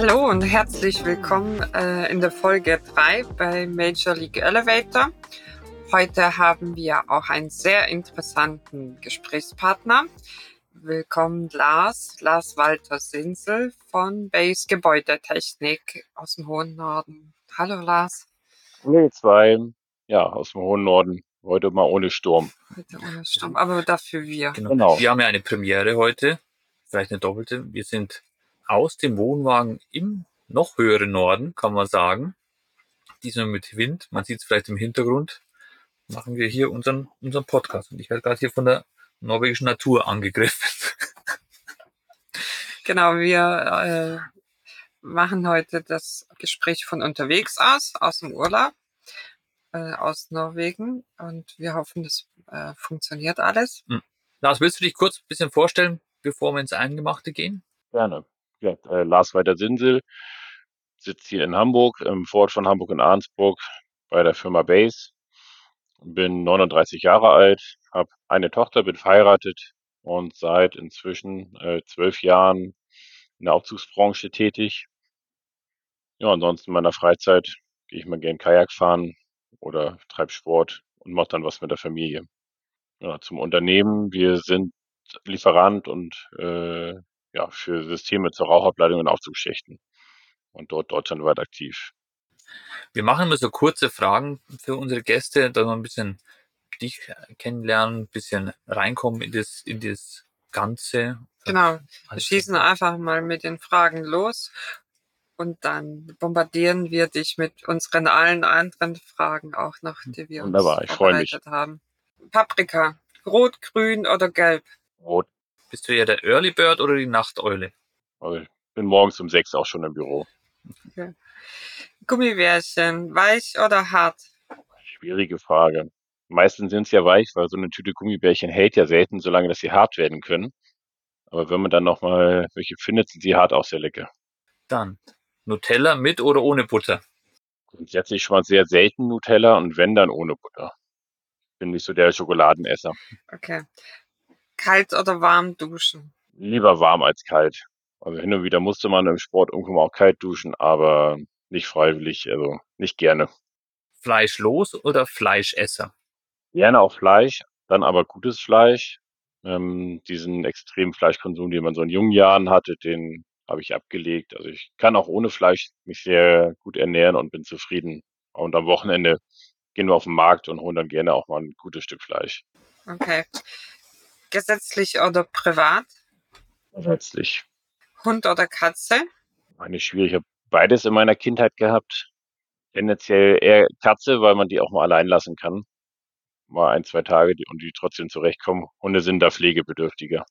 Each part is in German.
Hallo und herzlich willkommen äh, in der Folge 3 bei Major League Elevator. Heute haben wir auch einen sehr interessanten Gesprächspartner. Willkommen Lars, Lars Walter Sinsel von Base Gebäudetechnik aus dem hohen Norden. Hallo Lars. Hallo ihr zwei, ja, aus dem hohen Norden. Heute mal ohne Sturm. Heute ohne Sturm, aber dafür wir. Genau. Genau. Wir haben ja eine Premiere heute, vielleicht eine doppelte. Wir sind aus dem Wohnwagen im noch höheren Norden, kann man sagen. Diesmal mit Wind, man sieht es vielleicht im Hintergrund, machen wir hier unseren, unseren Podcast. Und ich werde gerade hier von der norwegischen Natur angegriffen. Genau, wir äh, machen heute das Gespräch von unterwegs aus, aus dem Urlaub, äh, aus Norwegen. Und wir hoffen, das äh, funktioniert alles. Lars, willst du dich kurz ein bisschen vorstellen, bevor wir ins Eingemachte gehen? Gerne. Ja, äh, Lars Walter Sinsel sitzt hier in Hamburg, im Vorort von Hamburg in Arnsburg bei der Firma Base. Bin 39 Jahre alt, habe eine Tochter, bin verheiratet und seit inzwischen äh, zwölf Jahren in der Aufzugsbranche tätig. Ja, ansonsten in meiner Freizeit gehe ich mal gern Kajak fahren oder treibe Sport und mache dann was mit der Familie. Ja, zum Unternehmen. Wir sind Lieferant und äh, ja, für Systeme zur Rauchableitung und Aufzugsschächten und dort deutschlandweit aktiv. Wir machen immer so kurze Fragen für unsere Gäste, dass wir ein bisschen dich kennenlernen, ein bisschen reinkommen in das, in das Ganze. Genau, wir schießen einfach mal mit den Fragen los und dann bombardieren wir dich mit unseren allen anderen Fragen auch noch, die wir Wunderbar, uns ich freu mich. vorbereitet haben. Paprika, rot, grün oder gelb? Rot. Bist du eher der Early Bird oder die Nachteule? Also ich bin morgens um sechs auch schon im Büro. Gummibärchen, weich oder hart? Schwierige Frage. Meistens sind es ja weich, weil so eine Tüte Gummibärchen hält ja selten, solange dass sie hart werden können. Aber wenn man dann noch mal welche findet, sind sie hart auch sehr lecker. Dann Nutella mit oder ohne Butter? Grundsätzlich schon mal sehr selten Nutella und wenn dann ohne Butter. Bin nicht so der Schokoladenesser. Okay. Kalt oder warm duschen? Lieber warm als kalt. Also hin und wieder musste man im Sport irgendwo auch kalt duschen, aber nicht freiwillig, also nicht gerne. Fleischlos oder Fleischesser? Gerne auch Fleisch, dann aber gutes Fleisch. Ähm, diesen extremen Fleischkonsum, den man so in jungen Jahren hatte, den habe ich abgelegt. Also ich kann auch ohne Fleisch mich sehr gut ernähren und bin zufrieden. Und am Wochenende gehen wir auf den Markt und holen dann gerne auch mal ein gutes Stück Fleisch. Okay. Gesetzlich oder privat? Letztlich Hund oder Katze? eine schwierige, ich habe beides in meiner Kindheit gehabt. Tendenziell eher Katze, weil man die auch mal allein lassen kann. Mal ein, zwei Tage die, und die trotzdem zurechtkommen. Hunde sind da pflegebedürftiger.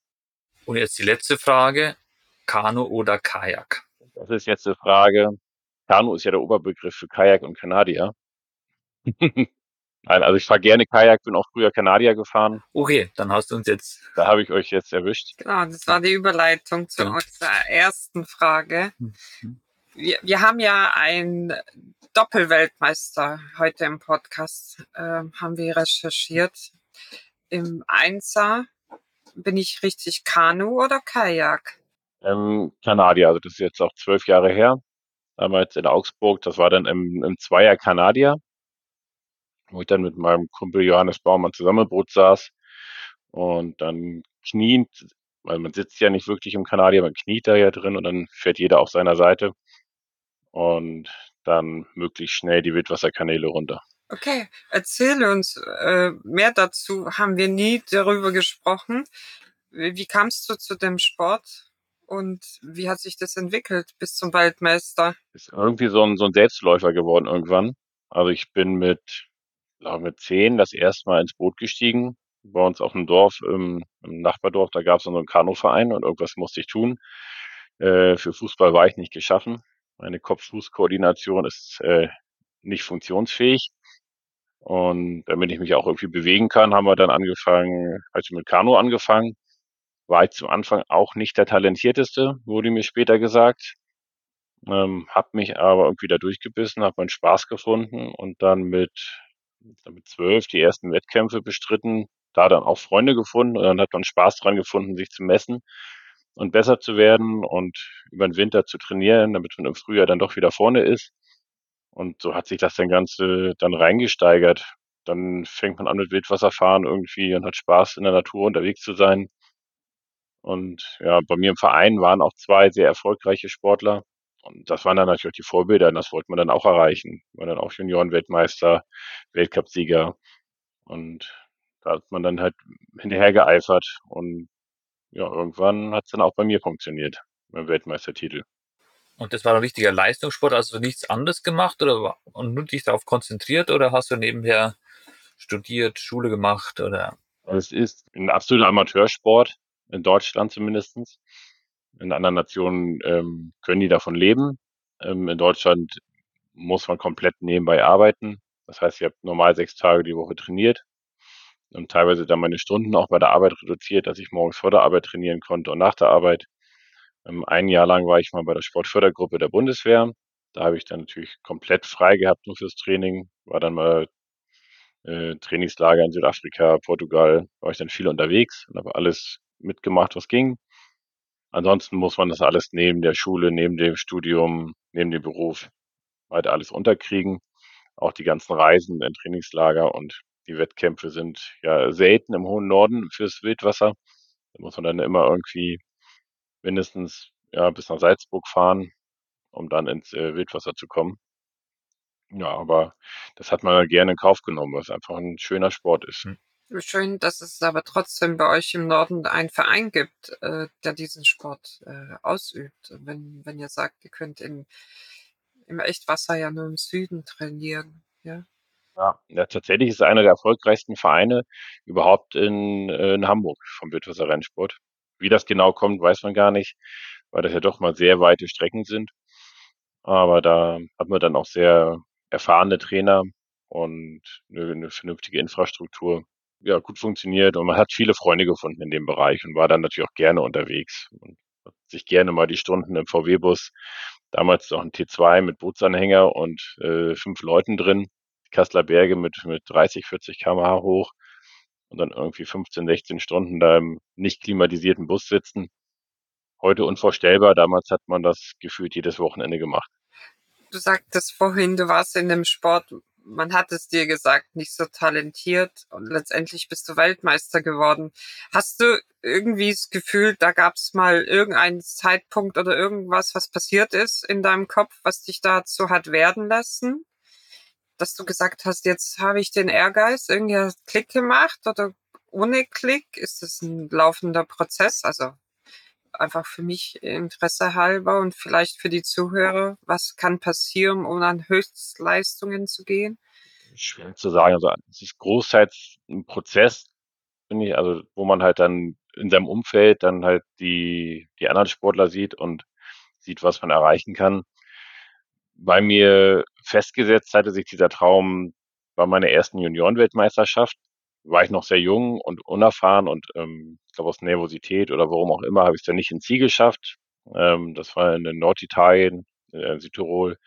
Und jetzt die letzte Frage. Kanu oder Kajak? Das ist jetzt eine Frage. Kanu ist ja der Oberbegriff für Kajak und Kanadier. Nein, also ich fahre gerne Kajak, bin auch früher Kanadier gefahren. Okay, dann hast du uns jetzt. Da habe ich euch jetzt erwischt. Genau, das war die Überleitung zu Ja. unserer ersten Frage. Mhm. Wir, wir haben ja einen Doppelweltmeister heute im Podcast, ähm, haben wir recherchiert. Im Einser bin ich richtig Kanu oder Kajak? Ähm, Kanadier, also das ist jetzt auch zwölf Jahre her. Damals in Augsburg, das war dann im, im Zweier Kanadier, wo ich dann mit meinem Kumpel Johannes Baumann zusammen im Boot saß und dann kniend, weil man sitzt ja nicht wirklich im Kanadier, man kniet da ja drin und dann fährt jeder auf seiner Seite und dann möglichst schnell die Wildwasserkanäle runter. Okay, erzähle uns äh, mehr dazu. Haben wir nie darüber gesprochen. Wie, wie kamst du zu dem Sport und wie hat sich das entwickelt bis zum Weltmeister? Ist irgendwie so ein, so ein Selbstläufer geworden irgendwann. Also ich bin mit, glaube mit zehn das erste Mal ins Boot gestiegen. Bei uns auf dem Dorf, im, im Nachbardorf, da gab es so einen Kanuverein und irgendwas musste ich tun. Äh, für Fußball war ich nicht geschaffen. Meine Kopf-Fuß-Koordination ist äh, nicht funktionsfähig. Und damit ich mich auch irgendwie bewegen kann, haben wir dann angefangen, also mit Kanu angefangen. War ich zum Anfang auch nicht der talentierteste, wurde mir später gesagt. Ähm, habe mich aber irgendwie da durchgebissen, habe meinen Spaß gefunden und dann mit, mit zwölf die ersten Wettkämpfe bestritten, da dann auch Freunde gefunden und dann hat man Spaß dran gefunden, sich zu messen und besser zu werden und über den Winter zu trainieren, damit man im Frühjahr dann doch wieder vorne ist. Und so hat sich das dann Ganze dann reingesteigert. Dann fängt man an mit Wildwasserfahren irgendwie und hat Spaß in der Natur unterwegs zu sein. Und ja, bei mir im Verein waren auch zwei sehr erfolgreiche Sportler. Und das waren dann natürlich die Vorbilder und das wollte man dann auch erreichen. War dann auch Juniorenweltmeister, Weltcupsieger. Und da hat man dann halt hinterher geeifert und ja, irgendwann hat es dann auch bei mir funktioniert, beim Weltmeistertitel. Und das war ein richtiger Leistungssport, also nichts anderes gemacht oder und nur dich darauf konzentriert oder hast du nebenher studiert, Schule gemacht oder? Es ist ein absoluter Amateursport, in Deutschland zumindestens. In anderen Nationen ähm, können die davon leben. Ähm, in Deutschland muss man komplett nebenbei arbeiten. Das heißt, ich habe normal sechs Tage die Woche trainiert und teilweise dann meine Stunden auch bei der Arbeit reduziert, dass ich morgens vor der Arbeit trainieren konnte und nach der Arbeit. Ähm, ein Jahr lang war ich mal bei der Sportfördergruppe der Bundeswehr. Da habe ich dann natürlich komplett frei gehabt nur fürs Training. War dann mal äh, Trainingslager in Südafrika, Portugal, war ich dann viel unterwegs und habe alles mitgemacht, was ging. Ansonsten muss man das alles neben der Schule, neben dem Studium, neben dem Beruf weiter alles unterkriegen. Auch die ganzen Reisen in Trainingslager und die Wettkämpfe sind ja selten im hohen Norden fürs Wildwasser. Da muss man dann immer irgendwie mindestens ja, bis nach Salzburg fahren, um dann ins äh, Wildwasser zu kommen. Ja, aber das hat man gerne in Kauf genommen, weil es einfach ein schöner Sport ist. Hm. Schön, dass es aber trotzdem bei euch im Norden einen Verein gibt, äh, der diesen Sport äh, ausübt. Wenn, wenn ihr sagt, ihr könnt in, im Echtwasser ja nur im Süden trainieren. Ja. Ja, ja, tatsächlich ist es einer der erfolgreichsten Vereine überhaupt in, äh, in Hamburg vom Wildwasser Rennsport. Wie das genau kommt, weiß man gar nicht, weil das ja doch mal sehr weite Strecken sind. Aber da hat man dann auch sehr erfahrene Trainer und eine, eine vernünftige Infrastruktur. Ja, gut funktioniert und man hat viele Freunde gefunden in dem Bereich und war dann natürlich auch gerne unterwegs und hat sich gerne mal die Stunden im VW-Bus, damals noch ein T2 mit Bootsanhänger und äh, fünf Leuten drin, Kassler Berge mit, mit 30, 40 km/h hoch und dann irgendwie 15, 16 Stunden da im nicht klimatisierten Bus sitzen. Heute unvorstellbar. Damals hat man das gefühlt jedes Wochenende gemacht. Du sagtest vorhin, du warst in dem Sport, man hat es dir gesagt, nicht so talentiert und letztendlich bist du Weltmeister geworden. Hast du irgendwie das Gefühl, da gab es mal irgendeinen Zeitpunkt oder irgendwas, was passiert ist in deinem Kopf, was dich dazu hat werden lassen? dass du gesagt hast, jetzt habe ich den Ehrgeiz, irgendwie Klick gemacht oder ohne Klick? Ist es ein laufender Prozess? Also einfach für mich Interesse halber und vielleicht für die Zuhörer, was kann passieren, um an Höchstleistungen zu gehen? Schwer zu sagen. Also es ist großteils ein Prozess, finde ich, also wo man halt dann in seinem Umfeld dann halt die, die anderen Sportler sieht und sieht, was man erreichen kann bei mir festgesetzt hatte sich dieser Traum bei meiner ersten Juniorenweltmeisterschaft. War ich noch sehr jung und unerfahren und ähm, glaube aus Nervosität oder warum auch immer habe ich es dann nicht ins Ziel geschafft. Ähm, das war in Norditalien, äh, Südtirol,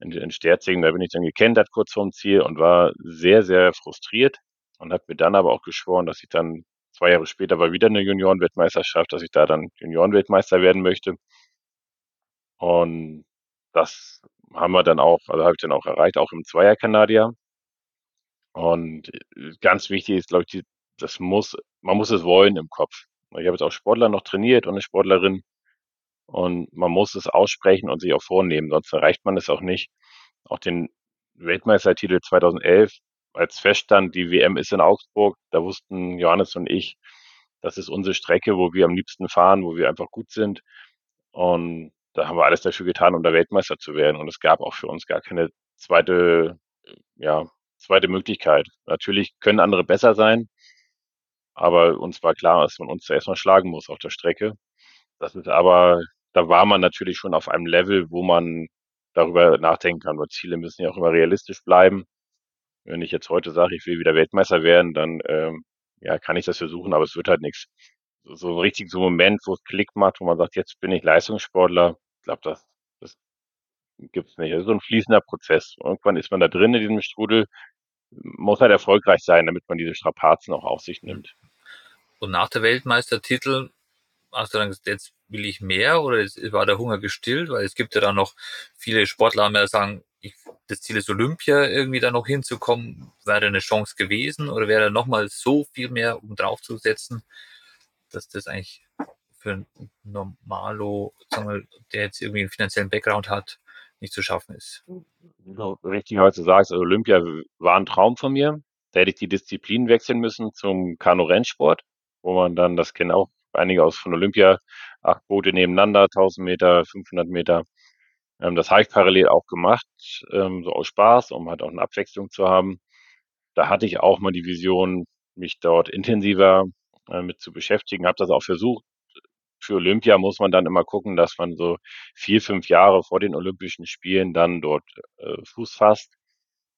in, in Sterzingen. Da bin ich dann gekentert kurz vorm Ziel und war sehr, sehr frustriert und habe mir dann aber auch geschworen, dass ich dann zwei Jahre später war wieder eine Juniorenweltmeisterschaft, dass ich da dann Juniorenweltmeister werden möchte. Und das haben wir dann auch, also habe ich dann auch erreicht, auch im Zweier-Kanadier. Und äh, ganz wichtig ist, glaube ich, die, das muss, man muss es wollen im Kopf. Ich habe jetzt auch Sportler noch trainiert und eine Sportlerin. Und man muss es aussprechen und sich auch vornehmen, sonst erreicht man es auch nicht. Auch den Weltmeistertitel 2011, als feststand, die WM ist in Augsburg, da wussten Johannes und ich, das ist unsere Strecke, wo wir am liebsten fahren, wo wir einfach gut sind. Und da haben wir alles dafür getan, um da Weltmeister zu werden. Und es gab auch für uns gar keine zweite, ja, zweite Möglichkeit. Natürlich können andere besser sein, aber uns war klar, dass man uns zuerst mal schlagen muss auf der Strecke. Das ist aber, da war man natürlich schon auf einem Level, wo man darüber nachdenken kann, weil Ziele müssen ja auch immer realistisch bleiben. Wenn ich jetzt heute sage, ich will wieder Weltmeister werden, dann ähm, ja, kann ich das versuchen, aber es wird halt nichts. So, so richtig so ein Moment, wo es Klick macht, wo man sagt, jetzt bin ich Leistungssportler, ich glaube, das, das gibt's nicht. Das ist so ein fließender Prozess. Irgendwann ist man da drin in diesem Strudel, muss halt erfolgreich sein, damit man diese Strapazen auch auf sich nimmt. Und nach der Weltmeistertitel hast du dann gesagt, jetzt will ich mehr oder war der Hunger gestillt? Weil es gibt ja dann noch viele Sportler, die sagen, ich, das Ziel ist Olympia, irgendwie da noch hinzukommen. Wäre eine Chance gewesen oder wäre nochmal so viel mehr, um draufzusetzen, dass das eigentlich für einen Normalo, sagen wir, der jetzt irgendwie einen finanziellen Background hat, nicht zu schaffen ist. Richtig heute sagst, also Olympia war ein Traum von mir. Da hätte ich die Disziplin wechseln müssen zum Kanu-Rennsport, wo man dann, das kennen auch einige aus von Olympia, acht Boote nebeneinander, 1000 Meter, 500 Meter. Ähm, das habe ich parallel auch gemacht, ähm, so aus Spaß, um halt auch eine Abwechslung zu haben. Da hatte ich auch mal die Vision, mich dort intensiver äh, mit zu beschäftigen, habe das auch versucht. Für Olympia muss man dann immer gucken, dass man so vier, fünf Jahre vor den Olympischen Spielen dann dort äh, Fuß fasst.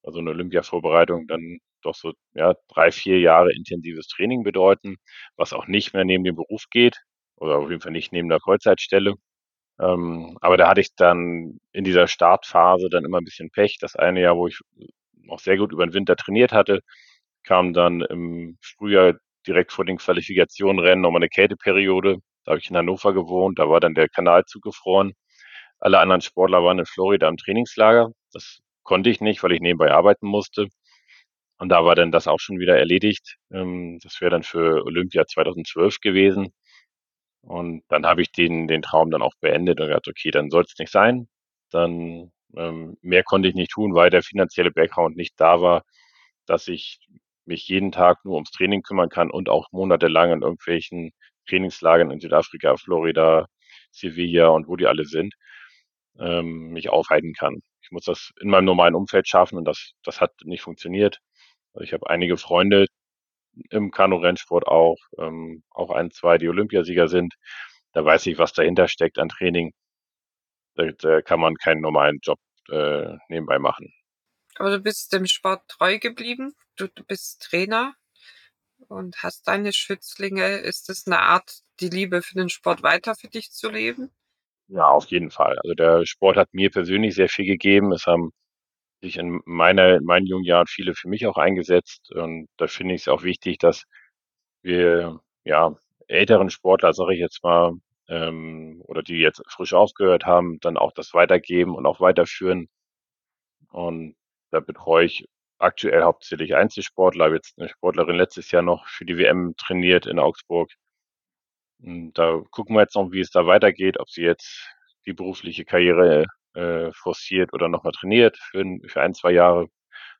Also eine Olympia-Vorbereitung dann doch so ja, drei, vier Jahre intensives Training bedeuten, was auch nicht mehr neben dem Beruf geht oder auf jeden Fall nicht neben der Vollzeitstelle. Ähm, aber da hatte ich dann in dieser Startphase dann immer ein bisschen Pech. Das eine Jahr, wo ich auch sehr gut über den Winter trainiert hatte, kam dann im Frühjahr direkt vor den Qualifikationenrennen nochmal eine Kälteperiode. Da habe ich in Hannover gewohnt, da war dann der Kanal zugefroren. Alle anderen Sportler waren in Florida im Trainingslager. Das konnte ich nicht, weil ich nebenbei arbeiten musste. Und da war dann das auch schon wieder erledigt. Ähm, das wäre dann für Olympia 2012 gewesen. Und dann habe ich den, den Traum dann auch beendet und gesagt, okay, dann soll es nicht sein. Dann ähm, mehr konnte ich nicht tun, weil der finanzielle Background nicht da war, dass ich mich jeden Tag nur ums Training kümmern kann und auch monatelang in irgendwelchen Trainingslagern in Südafrika, Florida, Sevilla und wo die alle sind, ähm, mich aufhalten kann. Ich muss das in meinem normalen Umfeld schaffen und das, das hat nicht funktioniert. Also ich habe einige Freunde im Kanu-Rennsport auch, ähm, auch ein, zwei, die Olympiasieger sind. Da weiß ich, was dahinter steckt an Training. Da, da kann man keinen normalen Job äh, nebenbei machen. Aber du bist dem Sport treu geblieben. Du, du bist Trainer und hast deine Schützlinge. Ist das eine Art, die Liebe für den Sport weiter für dich zu leben? Ja, auf jeden Fall. Also der Sport hat mir persönlich sehr viel gegeben. Es haben sich in meiner, in meinen jungen Jahren viele für mich auch eingesetzt. Und da finde ich es auch wichtig, dass wir, ja, älteren Sportler, sage ich jetzt mal, ähm, oder die jetzt frisch aufgehört haben, dann auch das weitergeben und auch weiterführen. Und da betreue ich aktuell hauptsächlich Einzelsportler, habe jetzt eine Sportlerin letztes Jahr noch für die WM trainiert in Augsburg. Und da gucken wir jetzt noch, wie es da weitergeht, ob sie jetzt die berufliche Karriere äh, forciert oder nochmal trainiert für, für ein, zwei Jahre.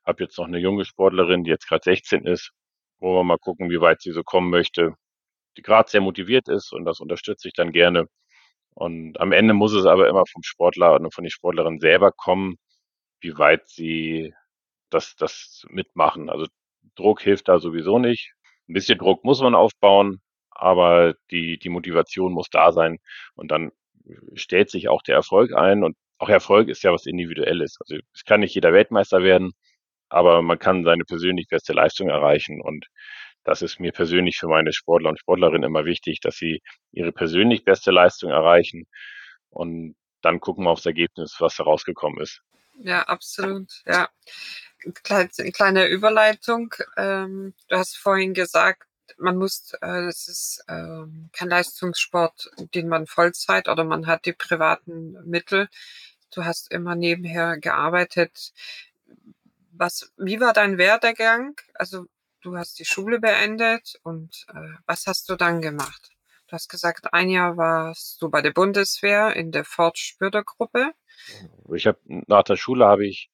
Habe jetzt noch eine junge Sportlerin, die jetzt gerade 16 ist, wo wir mal gucken, wie weit sie so kommen möchte, die gerade sehr motiviert ist und das unterstütze ich dann gerne. Und am Ende muss es aber immer vom Sportler und von den Sportlerin selber kommen, wie weit sie das, das mitmachen. Also Druck hilft da sowieso nicht. Ein bisschen Druck muss man aufbauen, aber die, die Motivation muss da sein. Und dann stellt sich auch der Erfolg ein. Und auch Erfolg ist ja was Individuelles. Also es kann nicht jeder Weltmeister werden, aber man kann seine persönlich beste Leistung erreichen. Und das ist mir persönlich für meine Sportler und Sportlerinnen immer wichtig, dass sie ihre persönlich beste Leistung erreichen. Und dann gucken wir aufs Ergebnis, was da rausgekommen ist. Ja, absolut. Ja. Kleine, Überleitung. Ähm, du hast vorhin gesagt, man muss, äh, es ist äh, kein Leistungssport, den man Vollzeit oder man hat die privaten Mittel. Du hast immer nebenher gearbeitet. Was, wie war dein Werdegang? Also du hast die Schule beendet und äh, was hast du dann gemacht? Du hast gesagt, ein Jahr warst du bei der Bundeswehr in der Fortspürdergruppe. Ich habe nach der Schule habe ich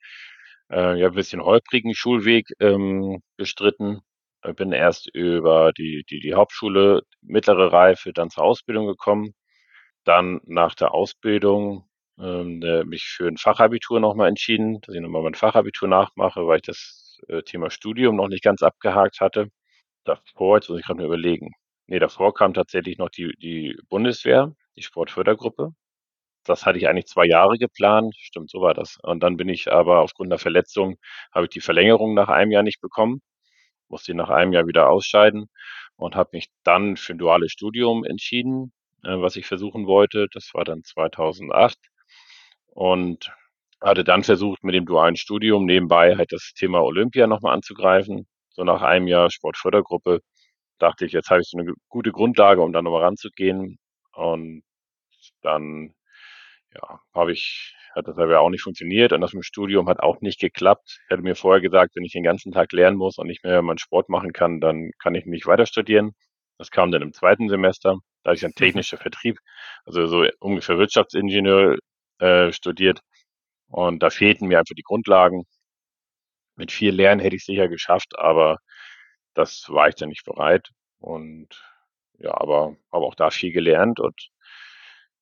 äh, ja ein bisschen holprigen Schulweg ähm, bestritten bin erst über die, die, die Hauptschule, mittlere Reife, dann zur Ausbildung gekommen. Dann nach der Ausbildung ähm, mich für ein Fachabitur nochmal entschieden, dass ich nochmal mein Fachabitur nachmache, weil ich das äh, Thema Studium noch nicht ganz abgehakt hatte. Davor, jetzt muss ich gerade mal überlegen. Nee, davor kam tatsächlich noch die, die Bundeswehr, die Sportfördergruppe. das hatte ich eigentlich zwei Jahre geplant. Stimmt, so war das. Und dann bin ich aber aufgrund der Verletzung, habe ich die Verlängerung nach einem Jahr nicht bekommen, musste nach einem Jahr wieder ausscheiden und habe mich dann für ein duales Studium entschieden, äh, was ich versuchen wollte. Das war dann 2008 und hatte dann versucht, mit dem dualen Studium nebenbei halt das Thema Olympia nochmal anzugreifen. So nach einem Jahr Sportfördergruppe dachte ich, jetzt habe ich so eine gute Grundlage, um da nochmal ranzugehen. Und dann ja, habe ich, hat das aber auch nicht funktioniert und das mit dem Studium hat auch nicht geklappt. Ich hatte mir vorher gesagt, wenn ich den ganzen Tag lernen muss und nicht mehr meinen Sport machen kann, dann kann ich nicht weiter studieren. Das kam dann im zweiten Semester. Da habe ich dann mhm. technischer Vertrieb, also so ungefähr Wirtschaftsingenieur äh, studiert. Und da fehlten mir einfach die Grundlagen. Mit viel Lernen hätte ich sicher geschafft, aber das war ich dann nicht bereit. Und ja, aber habe auch da viel gelernt und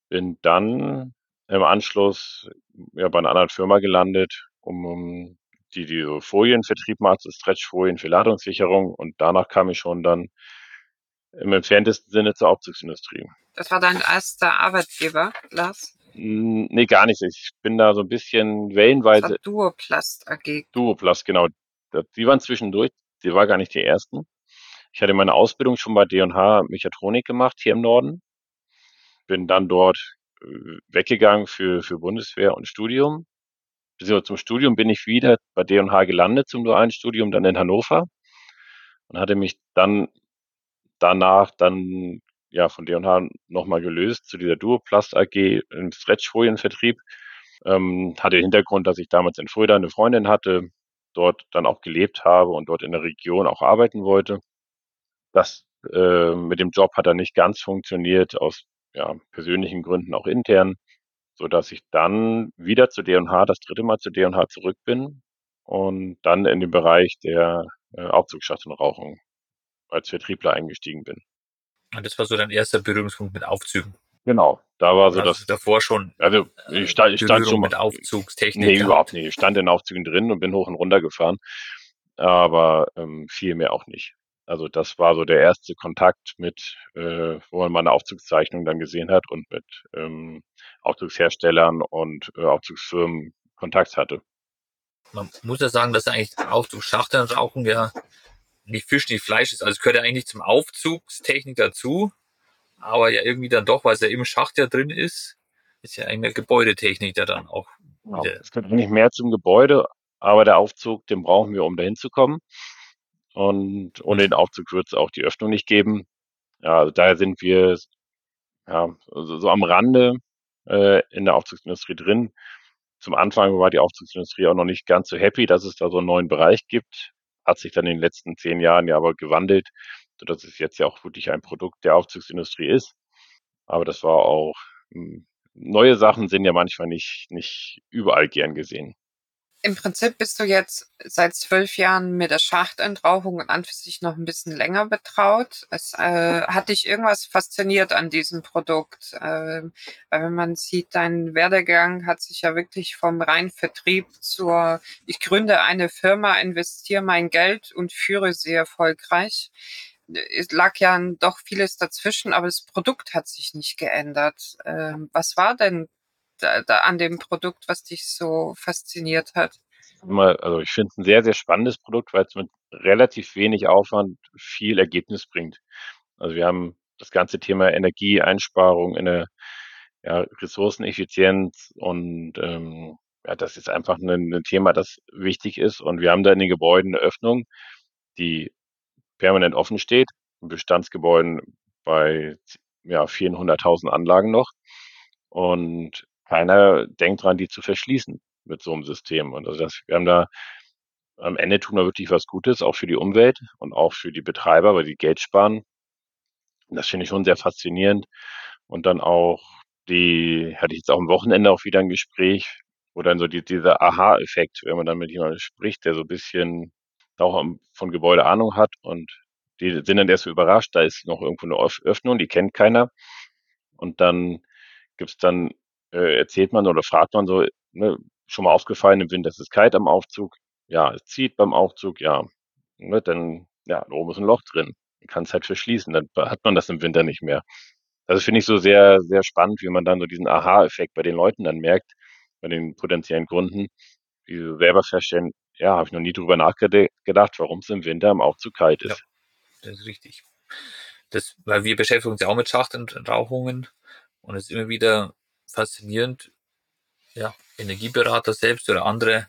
bin dann im Anschluss ja, bei einer anderen Firma gelandet, um, um die, die so Folienvertrieb macht, so Stretchfolien für Ladungssicherung. Und danach kam ich schon dann im entferntesten Sinne zur Aufzugsindustrie. Das war dein erster Arbeitgeber, Lars? Nee, gar nicht. Ich bin da so ein bisschen wellenweise. Duoplast AG. Duoplast, genau. Die waren zwischendurch. Die war gar nicht die ersten. Ich hatte meine Ausbildung schon bei D&H Mechatronik gemacht, hier im Norden. Bin dann dort äh, weggegangen für, für Bundeswehr und Studium. Beziehungsweise zum Studium bin ich wieder bei D&H gelandet, zum dualen Studium, dann in Hannover. Und hatte mich dann danach dann ja von D&H nochmal gelöst zu dieser Duoplast AG im Stretchfolienvertrieb. Ähm, hatte den Hintergrund, dass ich damals in Fulda eine Freundin hatte, dort dann auch gelebt habe und dort in der Region auch arbeiten wollte. Das äh, mit dem Job hat dann nicht ganz funktioniert, aus ja, persönlichen Gründen auch intern, so dass ich dann wieder zu D&H, das dritte Mal zu D&H zurück bin und dann in den Bereich der äh, Aufzugschachtenrauchung als Vertriebler eingestiegen bin. Und das war so dein erster Berührungspunkt mit Aufzügen. Genau, da war so also das. Davor schon. Also ich stand, ich stand schon mit Aufzugstechnik. Nee, überhaupt nicht. Ich stand in Aufzügen drin und bin hoch und runter gefahren, aber ähm, viel mehr auch nicht. Also das war so der erste Kontakt mit, äh, wo man meine Aufzugszeichnung dann gesehen hat und mit ähm, Aufzugsherstellern und äh, Aufzugsfirmen Kontakt hatte. Man muss ja sagen, dass eigentlich Aufzugsschachtelrauchen ja nicht Fisch, nicht Fleisch ist. Also es gehört ja eigentlich zum Aufzugstechnik dazu, aber ja irgendwie dann doch, weil es ja im Schacht ja drin ist, ist ja eigentlich Gebäudetechnik da dann auch. Genau. Es gehört eigentlich mehr zum Gebäude, aber der Aufzug, den brauchen wir, um dahin zu kommen. Und ohne den Aufzug wird es auch die Öffnung nicht geben. Ja, also daher sind wir ja, so, so am Rande äh, in der Aufzugsindustrie drin. Zum Anfang war die Aufzugsindustrie auch noch nicht ganz so happy, dass es da so einen neuen Bereich gibt hat sich dann in den letzten zehn Jahren ja aber gewandelt, sodass es jetzt ja auch wirklich ein Produkt der Aufzugsindustrie ist. Aber das war auch, hm, neue Sachen sind ja manchmal nicht, nicht überall gern gesehen. Im Prinzip bist du jetzt seit zwölf Jahren mit der Schachtentrauchung und an für sich noch ein bisschen länger betraut. Es äh, hat dich irgendwas fasziniert an diesem Produkt, äh, weil wenn man sieht, dein Werdegang hat sich ja wirklich vom reinen Vertrieb zur ich gründe eine Firma, investiere mein Geld und führe sie erfolgreich. Es lag ja doch vieles dazwischen, aber das Produkt hat sich nicht geändert. Äh, was war denn da, da an dem Produkt, was dich so fasziniert hat? also ich finde es ein sehr, sehr spannendes Produkt, weil es mit relativ wenig Aufwand viel Ergebnis bringt. Also wir haben das ganze Thema Energieeinsparung in der ja, Ressourceneffizienz und ähm, ja, das ist einfach ein, ein Thema, das wichtig ist. Und wir haben da in den Gebäuden eine Öffnung, die permanent offen steht. In Bestandsgebäuden bei ja, 400.000 Anlagen noch. Und keiner denkt dran, die zu verschließen mit so einem System. Und also das, wir haben da am Ende tun wir wirklich was Gutes, auch für die Umwelt und auch für die Betreiber, weil die Geld sparen. Und das finde ich schon sehr faszinierend. Und dann auch die, hatte ich jetzt auch am Wochenende auch wieder ein Gespräch, wo dann so die, dieser Aha-Effekt, wenn man dann mit jemandem spricht, der so ein bisschen auch von Gebäude Ahnung hat und die sind dann erst so überrascht, da ist noch irgendwo eine Öffnung, die kennt keiner. Und dann gibt's dann äh, erzählt man oder fragt man so, ne, schon mal aufgefallen im Winter ist es kalt am Aufzug? Ja, es zieht beim Aufzug, ja. Ne, dann, ja, da oben ist ein Loch drin. Man kann es halt verschließen, dann hat man das im Winter nicht mehr. das finde ich so sehr, sehr spannend, wie man dann so diesen Aha-Effekt bei den Leuten dann merkt, bei den potenziellen Kunden, die selber feststellen, ja, habe ich noch nie drüber nachgedacht, warum es im Winter im Aufzug kalt ist. Ja, das ist richtig. Das, weil wir beschäftigen uns ja auch mit Schachtentrauchungen und es ist immer wieder faszinierend, ja, Energieberater selbst oder andere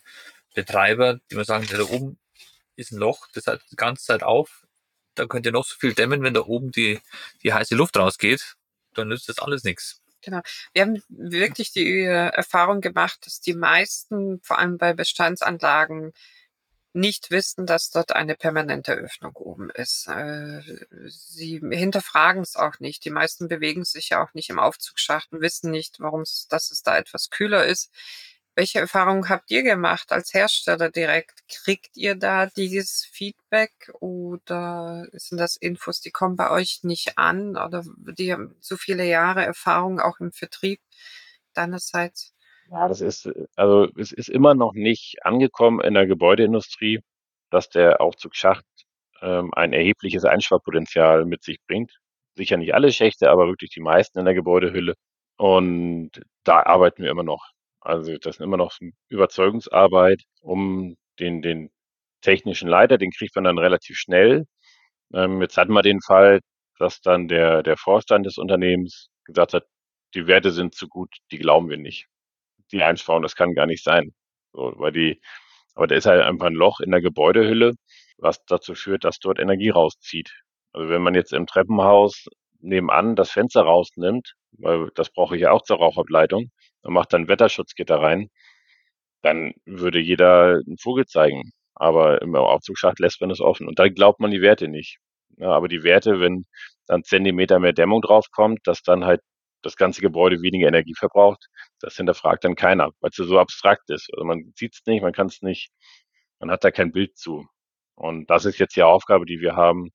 Betreiber, die mir sagen, da oben ist ein Loch, das hat die ganze Zeit auf, da könnt ihr noch so viel dämmen, wenn da oben die, die heiße Luft rausgeht, dann nützt das alles nichts. Genau. Wir haben wirklich die Erfahrung gemacht, dass die meisten, vor allem bei Bestandsanlagen, nicht wissen, dass dort eine permanente Öffnung oben ist. Äh, sie hinterfragen es auch nicht. Die meisten bewegen sich ja auch nicht im Aufzugsschacht und wissen nicht, warum es, dass es da etwas kühler ist. Welche Erfahrungen habt ihr gemacht als Hersteller direkt? Kriegt ihr da dieses Feedback oder sind das Infos, die kommen bei euch nicht an oder die haben so viele Jahre Erfahrung auch im Vertrieb deinerseits? Ja, das ist, also es ist immer noch nicht angekommen in der Gebäudeindustrie, dass der Aufzugsschacht ähm, ein erhebliches Einsparpotenzial mit sich bringt. Sicher nicht alle Schächte, aber wirklich die meisten in der Gebäudehülle. Und da arbeiten wir immer noch. Also das ist immer noch Überzeugungsarbeit, um den, den technischen Leiter, den kriegt man dann relativ schnell. Ähm, jetzt hatten wir den Fall, dass dann der, der Vorstand des Unternehmens gesagt hat, die Werte sind zu gut, die glauben wir nicht die einspauen. Das kann gar nicht sein. So, weil die, aber da ist halt einfach ein Loch in der Gebäudehülle, was dazu führt, dass dort Energie rauszieht. Also wenn man jetzt im Treppenhaus nebenan das Fenster rausnimmt, weil das brauche ich ja auch zur Rauchableitung, und macht dann Wetterschutzgitter rein, dann würde jeder einen Vogel zeigen. Aber im Aufzugsschacht lässt man es offen. Und da glaubt man die Werte nicht. Ja, aber die Werte, wenn dann Zentimeter mehr Dämmung draufkommt, dass dann halt das ganze Gebäude weniger Energie verbraucht, das hinterfragt dann keiner, weil es so abstrakt ist. Also man sieht es nicht, man kann es nicht, man hat da kein Bild zu. Und das ist jetzt die Aufgabe, die wir haben,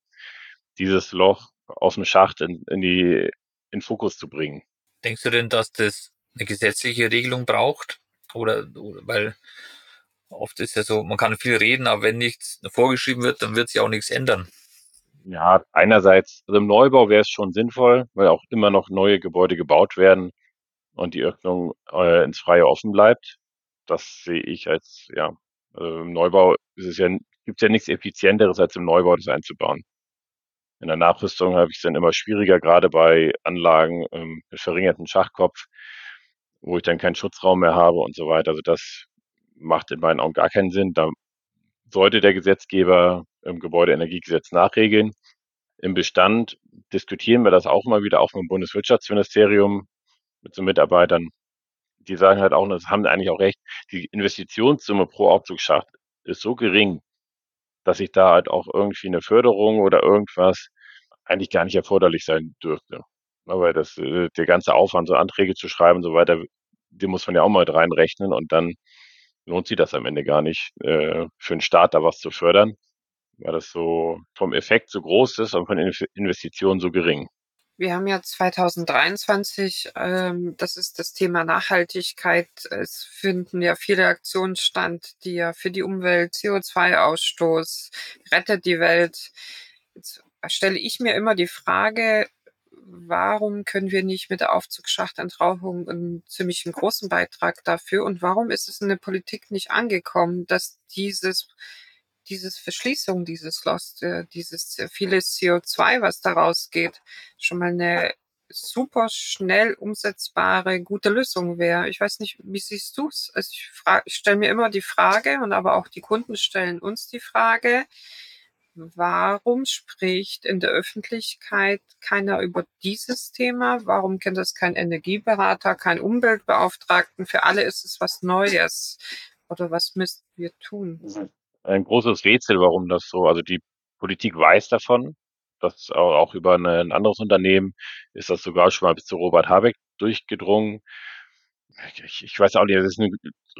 dieses Loch aus dem Schacht in, in die in Fokus zu bringen. Denkst du denn, dass das eine gesetzliche Regelung braucht? Oder, oder weil oft ist ja so, man kann viel reden, aber wenn nichts vorgeschrieben wird, dann wird sich auch nichts ändern. Ja, einerseits, also im Neubau wäre es schon sinnvoll, weil auch immer noch neue Gebäude gebaut werden und die Öffnung äh, ins Freie offen bleibt. Das sehe ich als, ja, also im Neubau ist es ja, gibt es ja nichts Effizienteres, als im Neubau das einzubauen. In der Nachrüstung habe ich es dann immer schwieriger, gerade bei Anlagen ähm, mit verringerten Schachkopf, wo ich dann keinen Schutzraum mehr habe und so weiter. Also das macht in meinen Augen gar keinen Sinn. Da sollte der Gesetzgeber im Gebäudeenergiegesetz nachregeln. Im Bestand diskutieren wir das auch mal wieder, auch mit dem Bundeswirtschaftsministerium, mit so Mitarbeitern. Die sagen halt auch, das haben eigentlich auch recht, die Investitionssumme pro Aufzugsschacht ist so gering, dass sich da halt auch irgendwie eine Förderung oder irgendwas eigentlich gar nicht erforderlich sein dürfte. Aber das, äh, der ganze Aufwand, so Anträge zu schreiben und so weiter, den muss man ja auch mal reinrechnen und dann lohnt sich das am Ende gar nicht, äh, für einen Staat da was zu fördern, weil das so vom Effekt so groß ist und von Investitionen so gering. Wir haben ja 2023, ähm, das ist das Thema Nachhaltigkeit. Es finden ja viele Aktionen stand, die ja für die Umwelt, CO2-Ausstoß, rettet die Welt. Jetzt stelle ich mir immer die Frage, warum können wir nicht mit der Aufzugsschachtentauchung einen ziemlich großen Beitrag dafür und warum ist es in der Politik nicht angekommen, dass dieses dieses Verschließung dieses Lost, äh, dieses viele CO2, was daraus geht, schon mal eine super schnell umsetzbare, gute Lösung wäre. Ich weiß nicht, wie siehst du es? Also ich, ich stelle mir immer die Frage und aber auch die Kunden stellen uns die Frage, warum spricht in der Öffentlichkeit keiner über dieses Thema? Warum kennt das kein Energieberater, kein Umweltbeauftragten? Für alle ist es was Neues. Oder was müssen wir tun? Ein großes Rätsel, warum das so, also die Politik weiß davon, dass auch über ein anderes Unternehmen ist das sogar schon mal bis zu Robert Habeck durchgedrungen. Ich, ich weiß auch nicht, das ist eine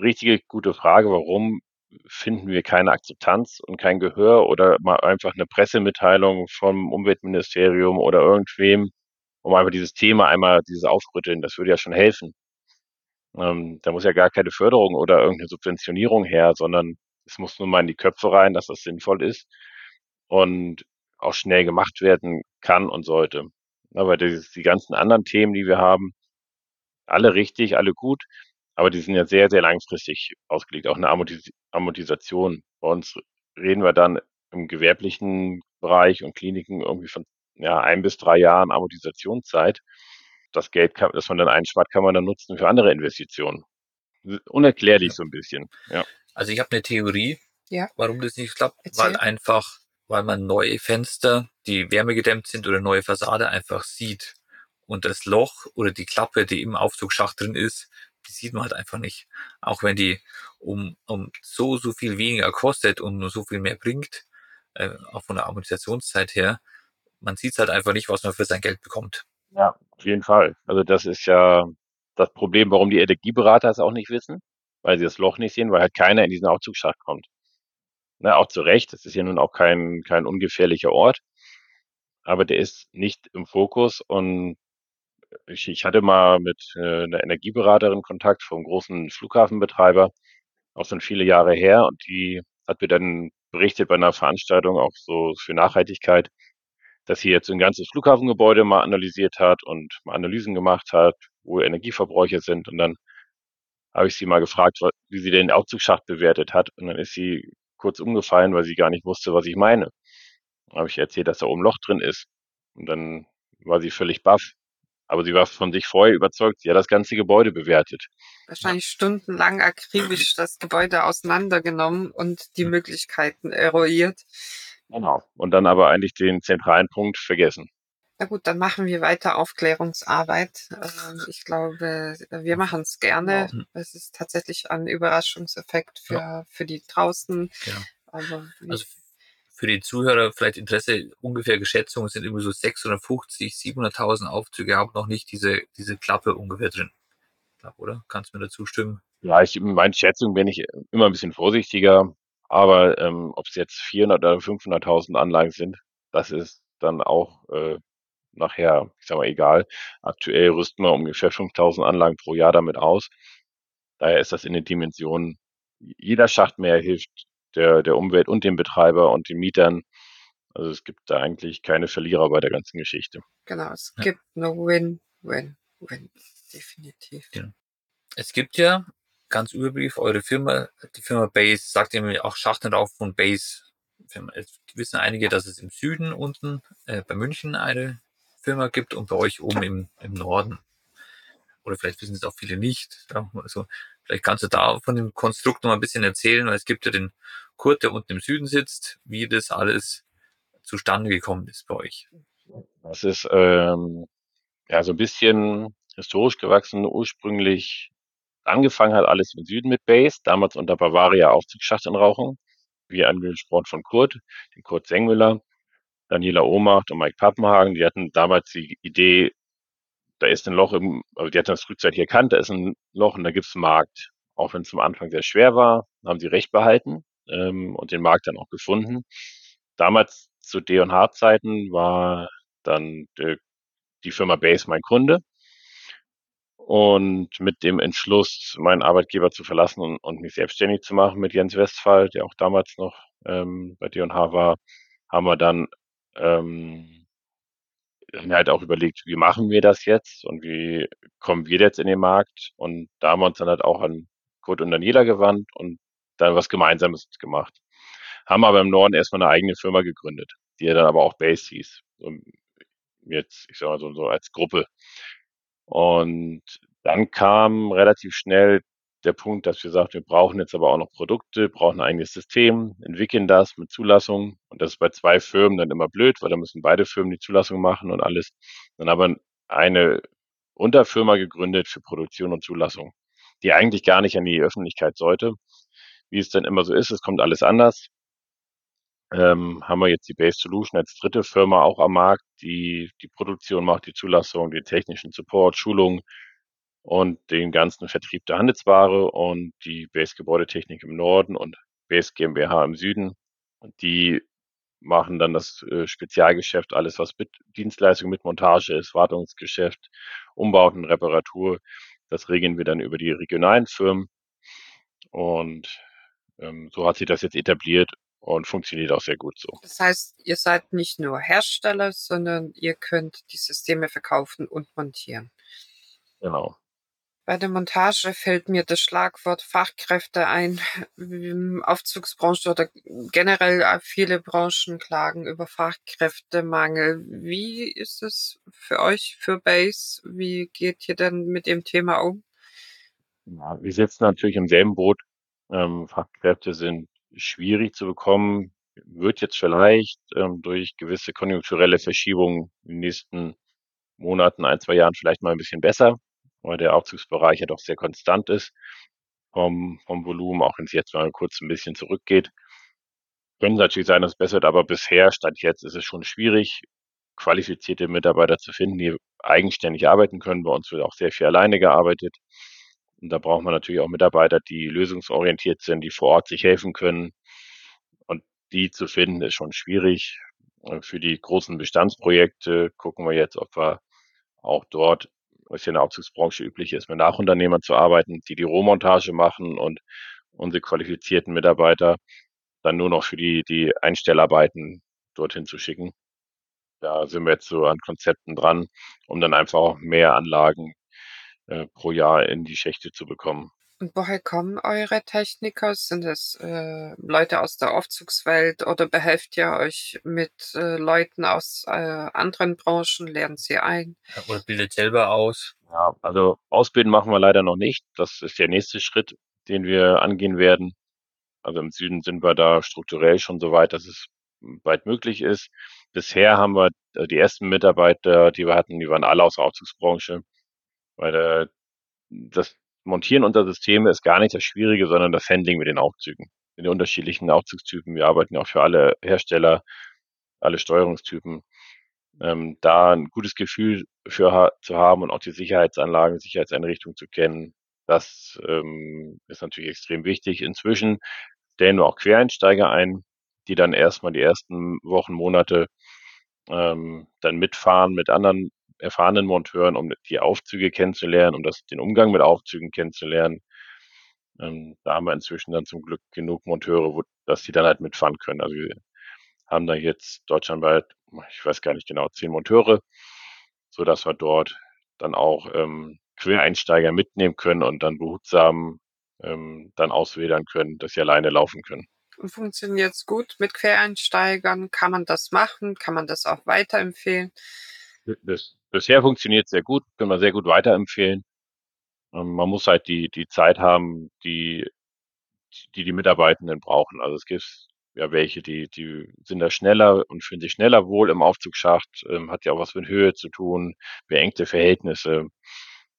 richtige gute Frage, warum finden wir keine Akzeptanz und kein Gehör oder mal einfach eine Pressemitteilung vom Umweltministerium oder irgendwem, um einfach dieses Thema einmal, dieses Aufrütteln, das würde ja schon helfen. Ähm, da muss ja gar keine Förderung oder irgendeine Subventionierung her, sondern es muss nur mal in die Köpfe rein, dass das sinnvoll ist und auch schnell gemacht werden kann und sollte. Aber die, die ganzen anderen Themen, die wir haben, alle richtig, alle gut, aber die sind ja sehr, sehr langfristig ausgelegt, auch eine Amortis Amortisation. Bei uns reden wir dann im gewerblichen Bereich und Kliniken irgendwie von ja, ein bis drei Jahren Amortisationszeit. Das Geld, kann, das man dann einspart, kann man dann nutzen für andere Investitionen. Unerklärlich so ein bisschen. Ja. Also ich habe eine Theorie, Ja. warum das nicht klappt, Erzähl. weil einfach, weil man neue Fenster, die wärmegedämmt sind oder neue Fassade einfach sieht. Und das Loch oder die Klappe, die im Aufzugsschacht drin ist, die sieht man halt einfach nicht. Auch wenn die um, um so, so viel weniger kostet und nur so viel mehr bringt, äh, auch von der Amortisationszeit her, man sieht halt einfach nicht, was man für sein Geld bekommt. Ja, auf jeden Fall. Also das ist ja das Problem, warum die Energieberater es auch nicht wissen, weil sie das Loch nicht sehen, weil halt keiner in diesen Aufzugsschacht kommt. Ne, auch zu Recht, es ist ja nun auch kein, kein ungefährlicher Ort, aber der ist nicht im Fokus und ich, ich hatte mal mit äh, einer Energieberaterin Kontakt vom großen Flughafenbetreiber, auch schon viele Jahre her und die hat mir dann berichtet bei einer Veranstaltung auch so für Nachhaltigkeit, dass sie jetzt ein ganzes Flughafengebäude mal analysiert hat und mal Analysen gemacht hat, wo Energieverbräuche sind. Und dann habe ich sie mal gefragt, wie sie den Aufzugsschacht bewertet hat. Und dann ist sie kurz umgefallen, weil sie gar nicht wusste, was ich meine. Dann habe ich erzählt, dass da oben ein Loch drin ist. Und dann war sie völlig baff. Aber sie war von sich vorher überzeugt. Sie hat das ganze Gebäude bewertet. Wahrscheinlich stundenlang akribisch das Gebäude auseinandergenommen und die. Möglichkeiten eruiert. Genau. Und dann aber eigentlich den zentralen Punkt vergessen. Na gut, dann machen wir weiter Aufklärungsarbeit. Ähm, ich glaube, wir machen es gerne. Genau. Es ist tatsächlich ein Überraschungseffekt für, für die draußen. Genau. Aber Also für die Zuhörer vielleicht Interesse, ungefähr Geschätzungen sind immer so 650, 700.000 Aufzüge haben noch nicht diese, diese Klappe ungefähr drin. Ich glaub, oder? Kannst du mir dazu stimmen? Ja, ich, in meinen Schätzungen bin ich immer ein bisschen vorsichtiger. Aber ähm, ob es jetzt 400 oder 500.000 Anlagen sind, das ist dann auch äh, nachher, ich sag mal, egal. Aktuell rüsten wir ungefähr 5.000 Anlagen pro Jahr damit aus. Daher ist das in den Dimensionen, jeder Schacht mehr hilft der, der Umwelt und dem Betreiber und den Mietern. Also es gibt da eigentlich keine Verlierer bei der ganzen Geschichte. genau, es Ja. gibt eine Win-Win-Win. Definitiv. Ja. Es gibt ja ganz Überbrief eure Firma, die Firma Base, sagt ihr auch Schachtenrauf von Base. Firma. Es wissen einige, dass es im Süden unten äh, bei München eine Firma gibt und bei euch oben im, im Norden. Oder vielleicht wissen es auch viele nicht. Ja, also vielleicht kannst du da von dem Konstrukt noch mal ein bisschen erzählen, weil es gibt ja den Kurt, der unten im Süden sitzt, wie das alles zustande gekommen ist bei euch. Das ist ähm, ja so ein bisschen historisch gewachsen. Ursprünglich angefangen hat alles im Süden mit Base, damals unter Bavaria Aufzugsschacht wie angesprochen von Kurt, den Kurt Sengmüller, Daniela Ohmacht und Mike Pappenhagen. Die hatten damals die Idee, da ist ein Loch im, also die hatten das frühzeitig erkannt, da ist ein Loch und da gibt's einen Markt. Auch wenn es am Anfang sehr schwer war, haben sie recht behalten ähm, und den Markt dann auch gefunden. Damals zu D&H-Zeiten war dann äh, die Firma Base mein Kunde. Und mit dem Entschluss, meinen Arbeitgeber zu verlassen und, und mich selbstständig zu machen mit Jens Westphal, der auch damals noch ähm, bei D&H war, haben wir dann ähm, dann halt auch überlegt, wie machen wir das jetzt und wie kommen wir jetzt in den Markt? Und da haben wir uns dann halt auch an Kurt und Daniela gewandt und dann was Gemeinsames gemacht. Haben aber im Norden erstmal eine eigene Firma gegründet, die ja dann aber auch Base hieß. So, jetzt, ich sag mal so, so als Gruppe. Und dann kam relativ schnell der Punkt, dass wir sagten, wir brauchen jetzt aber auch noch Produkte, brauchen ein eigenes System, entwickeln das mit Zulassung. Und das ist bei zwei Firmen dann immer blöd, weil da müssen beide Firmen die Zulassung machen und alles. Dann haben wir eine Unterfirma gegründet für Produktion und Zulassung, die eigentlich gar nicht an die Öffentlichkeit sollte. Wie es dann immer so ist, es kommt alles anders. Ähm, haben wir jetzt die Base Solution als dritte Firma auch am Markt, die die Produktion macht, die Zulassung, den technischen Support, Schulung und den ganzen Vertrieb der Handelsware und die Base Gebäudetechnik im Norden und Base GmbH im Süden. Und die machen dann das äh, Spezialgeschäft, alles was mit Dienstleistung, mit Montage ist, Wartungsgeschäft, Umbauten, Reparatur. Das regeln wir dann über die regionalen Firmen. Und ähm, so hat sich das jetzt etabliert. und funktioniert auch sehr gut so. Das heißt, ihr seid nicht nur Hersteller, sondern ihr könnt die Systeme verkaufen und montieren. Genau. Bei der Montage fällt mir das Schlagwort Fachkräfte ein. Aufzugsbranche oder generell viele Branchen klagen über Fachkräftemangel. Wie ist es für euch, für Base? Wie geht ihr denn mit dem Thema um? Ja, wir sitzen natürlich im selben Boot. Ähm, Fachkräfte sind schwierig zu bekommen. Wird jetzt vielleicht ähm, durch gewisse konjunkturelle Verschiebungen in den nächsten Monaten, ein, zwei Jahren vielleicht mal ein bisschen besser weil der Aufzugsbereich ja doch sehr konstant ist vom, vom Volumen, auch wenn es jetzt mal kurz ein bisschen zurückgeht. Könnte natürlich sein, dass es besser wird, aber bisher, statt jetzt, ist es schon schwierig, qualifizierte Mitarbeiter zu finden, die eigenständig arbeiten können. Bei uns wird auch sehr viel alleine gearbeitet. Und da braucht man natürlich auch Mitarbeiter, die lösungsorientiert sind, die vor Ort sich helfen können. Und die zu finden, ist schon schwierig. Für die großen Bestandsprojekte gucken wir jetzt, ob wir auch dort was hier in der Aufzugsbranche üblich ist, mit Nachunternehmern zu arbeiten, die die Rohmontage machen und unsere qualifizierten Mitarbeiter dann nur noch für die, die Einstellarbeiten dorthin zu schicken. Da sind wir jetzt so an Konzepten dran, um dann einfach auch mehr Anlagen äh, pro Jahr in die Schächte zu bekommen. Und woher kommen eure Techniker? Sind es äh, Leute aus der Aufzugswelt oder behelft ihr euch mit äh, Leuten aus äh, anderen Branchen? Lernt sie ein? Oder bildet selber aus? Ja, also ausbilden machen wir leider noch nicht. Das ist der nächste Schritt, den wir angehen werden. Also im Süden sind wir da strukturell schon so weit, dass es weit möglich ist. Bisher haben wir äh, die ersten Mitarbeiter, die wir hatten, die waren alle aus der Aufzugsbranche, weil äh, das Montieren unserer Systeme ist gar nicht das Schwierige, sondern das Handling mit den Aufzügen. Mit den unterschiedlichen Aufzugstypen. Wir arbeiten auch für alle Hersteller, alle Steuerungstypen. Ähm, da ein gutes Gefühl für ha zu haben und auch die Sicherheitsanlagen, Sicherheitseinrichtungen zu kennen, das ähm, ist natürlich extrem wichtig. Inzwischen stellen wir auch Quereinsteiger ein, die dann erstmal die ersten Wochen, Monate ähm, dann mitfahren mit anderen erfahrenen Monteuren, um die Aufzüge kennenzulernen, um das, den Umgang mit Aufzügen kennenzulernen. Ähm, da haben wir inzwischen dann zum Glück genug Monteure, wo, dass die dann halt mitfahren können. Also wir haben da jetzt deutschlandweit, ich weiß gar nicht genau, zehn Monteure, so dass wir dort dann auch ähm, Quereinsteiger mitnehmen können und dann behutsam ähm, dann auswählen können, dass sie alleine laufen können. Und funktioniert es gut mit Quereinsteigern? Kann man das machen? Kann man das auch weiterempfehlen? Das bisher funktioniert sehr gut, können wir sehr gut weiterempfehlen. Ähm, man muss halt die, die Zeit haben, die, die die Mitarbeitenden brauchen. Also es gibt ja welche, die, die sind da schneller und fühlen sich schneller wohl im Aufzugsschacht, ähm, hat ja auch was mit Höhe zu tun, beengte Verhältnisse.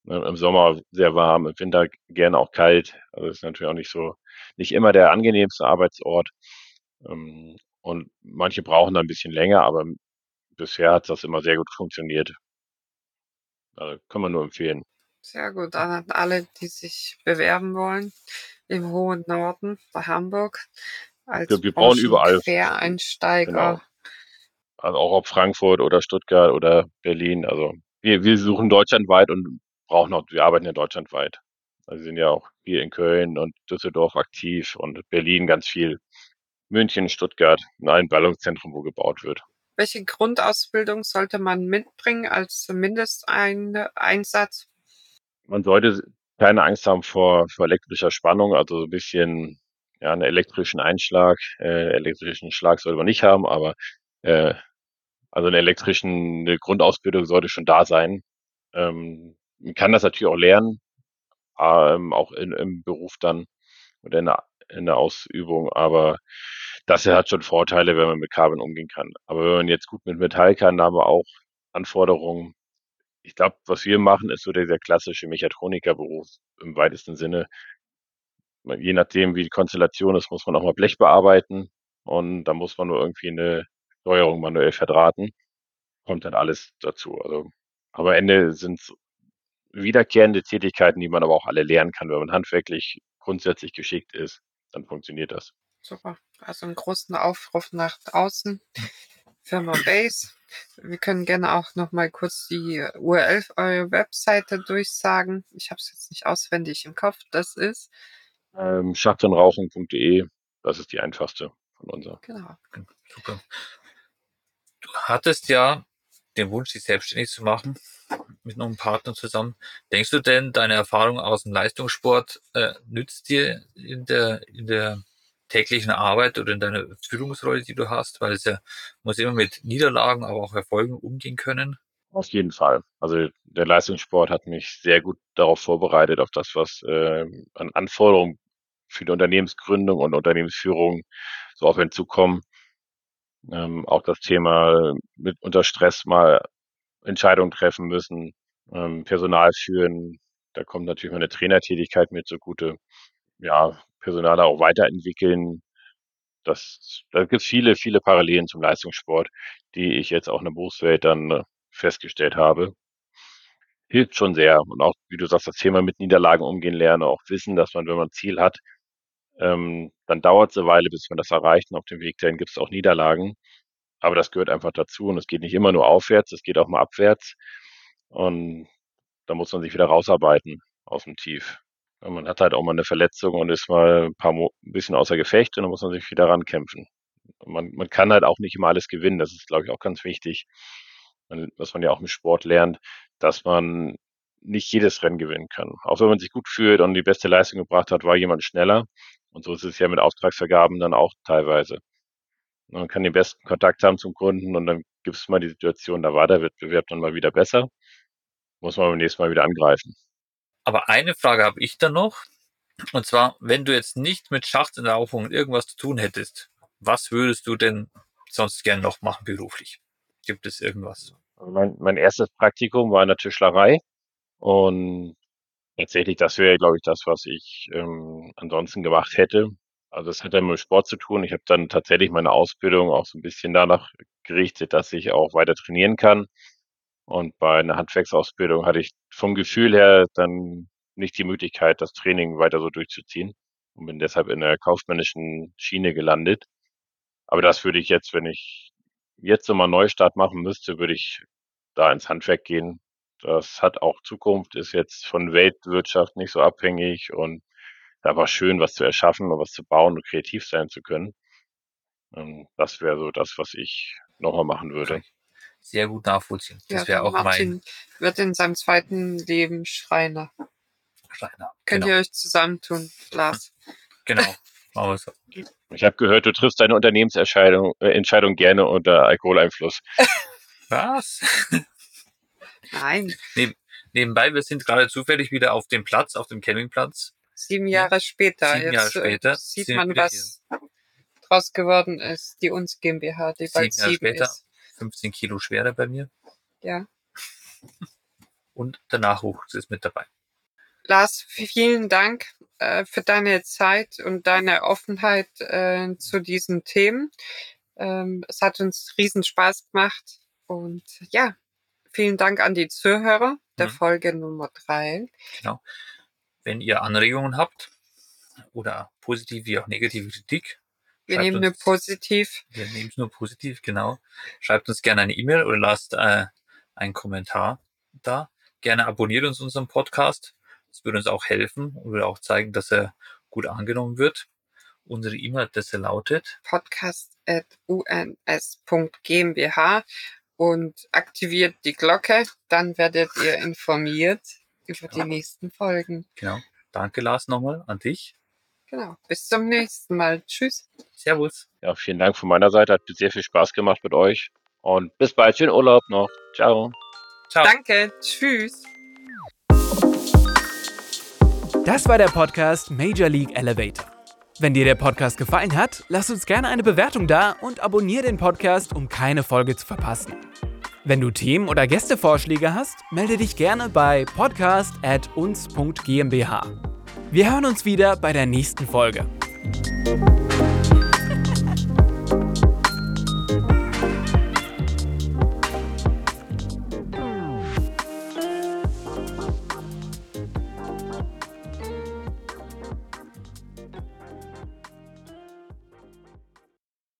Ähm, Im Sommer sehr warm, im Winter gerne auch kalt. Also ist natürlich auch nicht so, nicht immer der angenehmste Arbeitsort. Ähm, und manche brauchen da ein bisschen länger, aber bisher hat das immer sehr gut funktioniert. Also kann man nur empfehlen. Sehr gut. An alle, die sich bewerben wollen im hohen Norden bei Hamburg. Als ja, wir brauchen überall Quereinsteiger. Genau. Also auch ob Frankfurt oder Stuttgart oder Berlin. Also wir, wir suchen deutschlandweit und brauchen auch, wir arbeiten ja deutschlandweit. Also wir sind ja auch hier in Köln und Düsseldorf aktiv und Berlin ganz viel. München, Stuttgart, in allen Ballungszentren, wo gebaut wird. Welche Grundausbildung sollte man mitbringen als Mindesteinsatz? Man sollte keine Angst haben vor, vor elektrischer Spannung, also so ein bisschen ja, einen elektrischen Einschlag. Äh, elektrischen Schlag sollte man nicht haben, aber äh, also eine elektrischen eine Grundausbildung sollte schon da sein. Ähm, man kann das natürlich auch lernen, ähm, auch in, im Beruf dann oder in der, in der Ausübung, aber das hat schon Vorteile, wenn man mit Kabeln umgehen kann. Aber wenn man jetzt gut mit Metall kann, haben wir auch Anforderungen. Ich glaube, was wir machen, ist so der, der klassische Mechatronikerberuf im weitesten Sinne. Je nachdem, wie die Konstellation ist, muss man auch mal Blech bearbeiten und da muss man nur irgendwie eine Steuerung manuell verdrahten. Kommt dann alles dazu. Also, aber am Ende sind es wiederkehrende Tätigkeiten, die man aber auch alle lernen kann, wenn man handwerklich grundsätzlich geschickt ist, dann funktioniert das. Super. Also einen großen Aufruf nach außen. Firma Base. Wir können gerne auch noch mal kurz die URL eurer Webseite durchsagen. Ich habe es jetzt nicht auswendig im Kopf. Das ist ähm, schachtanrauchen.de. Das ist die einfachste. von unser. Genau. Super. Du hattest ja den Wunsch, dich selbstständig zu machen mit einem Partner zusammen. Denkst du denn, deine Erfahrung aus dem Leistungssport äh, nützt dir in der, in der täglichen Arbeit oder in deiner Führungsrolle, die du hast? Weil es ja muss immer mit Niederlagen, aber auch Erfolgen umgehen können. Auf jeden Fall. Also der Leistungssport hat mich sehr gut darauf vorbereitet, auf das, was äh, an Anforderungen für die Unternehmensgründung und Unternehmensführung so auf einen zukommen. Ähm, auch das Thema mit unter Stress mal Entscheidungen treffen müssen, ähm, Personal führen. Da kommt natürlich meine Trainertätigkeit mit zugute. Ja, Personale auch weiterentwickeln. Das, da gibt es viele, viele Parallelen zum Leistungssport, die ich jetzt auch in der Berufswelt dann äh, festgestellt habe. Hilft schon sehr. Und auch, wie du sagst, das Thema mit Niederlagen umgehen lernen, auch wissen, dass man, wenn man ein Ziel hat, ähm, dann dauert es eine Weile, bis man das erreicht. Und auf dem Weg dahin gibt es auch Niederlagen. Aber das gehört einfach dazu. Und es geht nicht immer nur aufwärts, es geht auch mal abwärts. Und da muss man sich wieder rausarbeiten aus dem Tief. Man hat halt auch mal eine Verletzung und ist mal ein paar Mo ein bisschen außer Gefecht und dann muss man sich wieder rankämpfen. Man, man kann halt auch nicht immer alles gewinnen. Das ist, glaube ich, auch ganz wichtig, was man ja auch im Sport lernt, dass man nicht jedes Rennen gewinnen kann. Auch wenn man sich gut fühlt und die beste Leistung gebracht hat, war jemand schneller. Und so ist es ja mit Auftragsvergaben dann auch teilweise. Man kann den besten Kontakt haben zum Kunden und dann gibt es mal die Situation, da war der Wettbewerb dann mal wieder besser. Muss man beim nächsten Mal wieder angreifen. Aber eine Frage habe ich dann noch. Und zwar, wenn du jetzt nicht mit Schachtenlaufung irgendwas zu tun hättest, was würdest du denn sonst gerne noch machen beruflich? Gibt es irgendwas? Mein, mein erstes Praktikum war in der Tischlerei und tatsächlich, das wäre, glaube ich, das, was ich ähm, ansonsten gemacht hätte. Also es hat ja mit Sport zu tun. Ich habe dann tatsächlich meine Ausbildung auch so ein bisschen danach gerichtet, dass ich auch weiter trainieren kann. Und bei einer Handwerksausbildung hatte ich vom Gefühl her dann nicht die Möglichkeit, das Training weiter so durchzuziehen und bin deshalb in der kaufmännischen Schiene gelandet. Aber das würde ich jetzt, wenn ich jetzt so mal Neustart machen müsste, würde ich da ins Handwerk gehen. Das hat auch Zukunft, ist jetzt von Weltwirtschaft nicht so abhängig und da war schön, was zu erschaffen und was zu bauen und kreativ sein zu können. Ähm, das wäre so das, was ich nochmal machen würde. Sehr gut nachvollziehen. Das ja, wäre auch Martin mein. wird in seinem zweiten Leben Schreiner. Schreiner. Könnt genau. ihr euch zusammentun, Lars? Genau. Machen wir so. Ich habe gehört, du triffst deine Unternehmensentscheidung äh, Entscheidung gerne unter Alkoholeinfluss. Was? Nein. Neb nebenbei, wir sind gerade zufällig wieder auf dem Platz, auf dem Campingplatz. Sieben Jahre später. Sieben Jahre Jetzt äh, später sieht man, was hier. draus geworden ist. Die uns GmbH, die sieben bald Jahre sieben später, ist. 15 Kilo schwerer bei mir. Ja. Und der Nachwuchs ist mit dabei. Lars, vielen Dank äh, für deine Zeit und deine Offenheit äh, zu diesen Themen. Ähm, es hat uns riesen Spaß gemacht und ja, vielen Dank an die Zuhörer der Mhm. Folge Nummer drei. Genau. Wenn ihr Anregungen habt oder positive wie auch negative Kritik, Wir schreibt nehmen nur uns- positiv. wir nehmen es nur positiv, genau. Schreibt uns gerne eine E-Mail oder lasst äh, einen Kommentar da. Gerne abonniert uns unseren Podcast. Das würde uns auch helfen und würde auch zeigen, dass er gut angenommen wird. Unsere E-Mail-Adresse lautet podcast.uns.gmbh und aktiviert die Glocke, dann werdet ihr informiert über die Ja. nächsten Folgen. Genau. Danke, Lars, nochmal an dich. Genau. Bis zum nächsten Mal. Tschüss. Servus. Ja, vielen Dank von meiner Seite. Hat sehr viel Spaß gemacht mit euch. Und bis bald. Schönen Urlaub noch. Ciao. Ciao. Danke. Tschüss. Das war der Podcast Major League Elevator. Wenn dir der Podcast gefallen hat, lass uns gerne eine Bewertung da und abonniere den Podcast, um keine Folge zu verpassen. Wenn du Themen oder Gästevorschläge hast, melde dich gerne bei podcast@uns.gmbh. Wir hören uns wieder bei der nächsten Folge.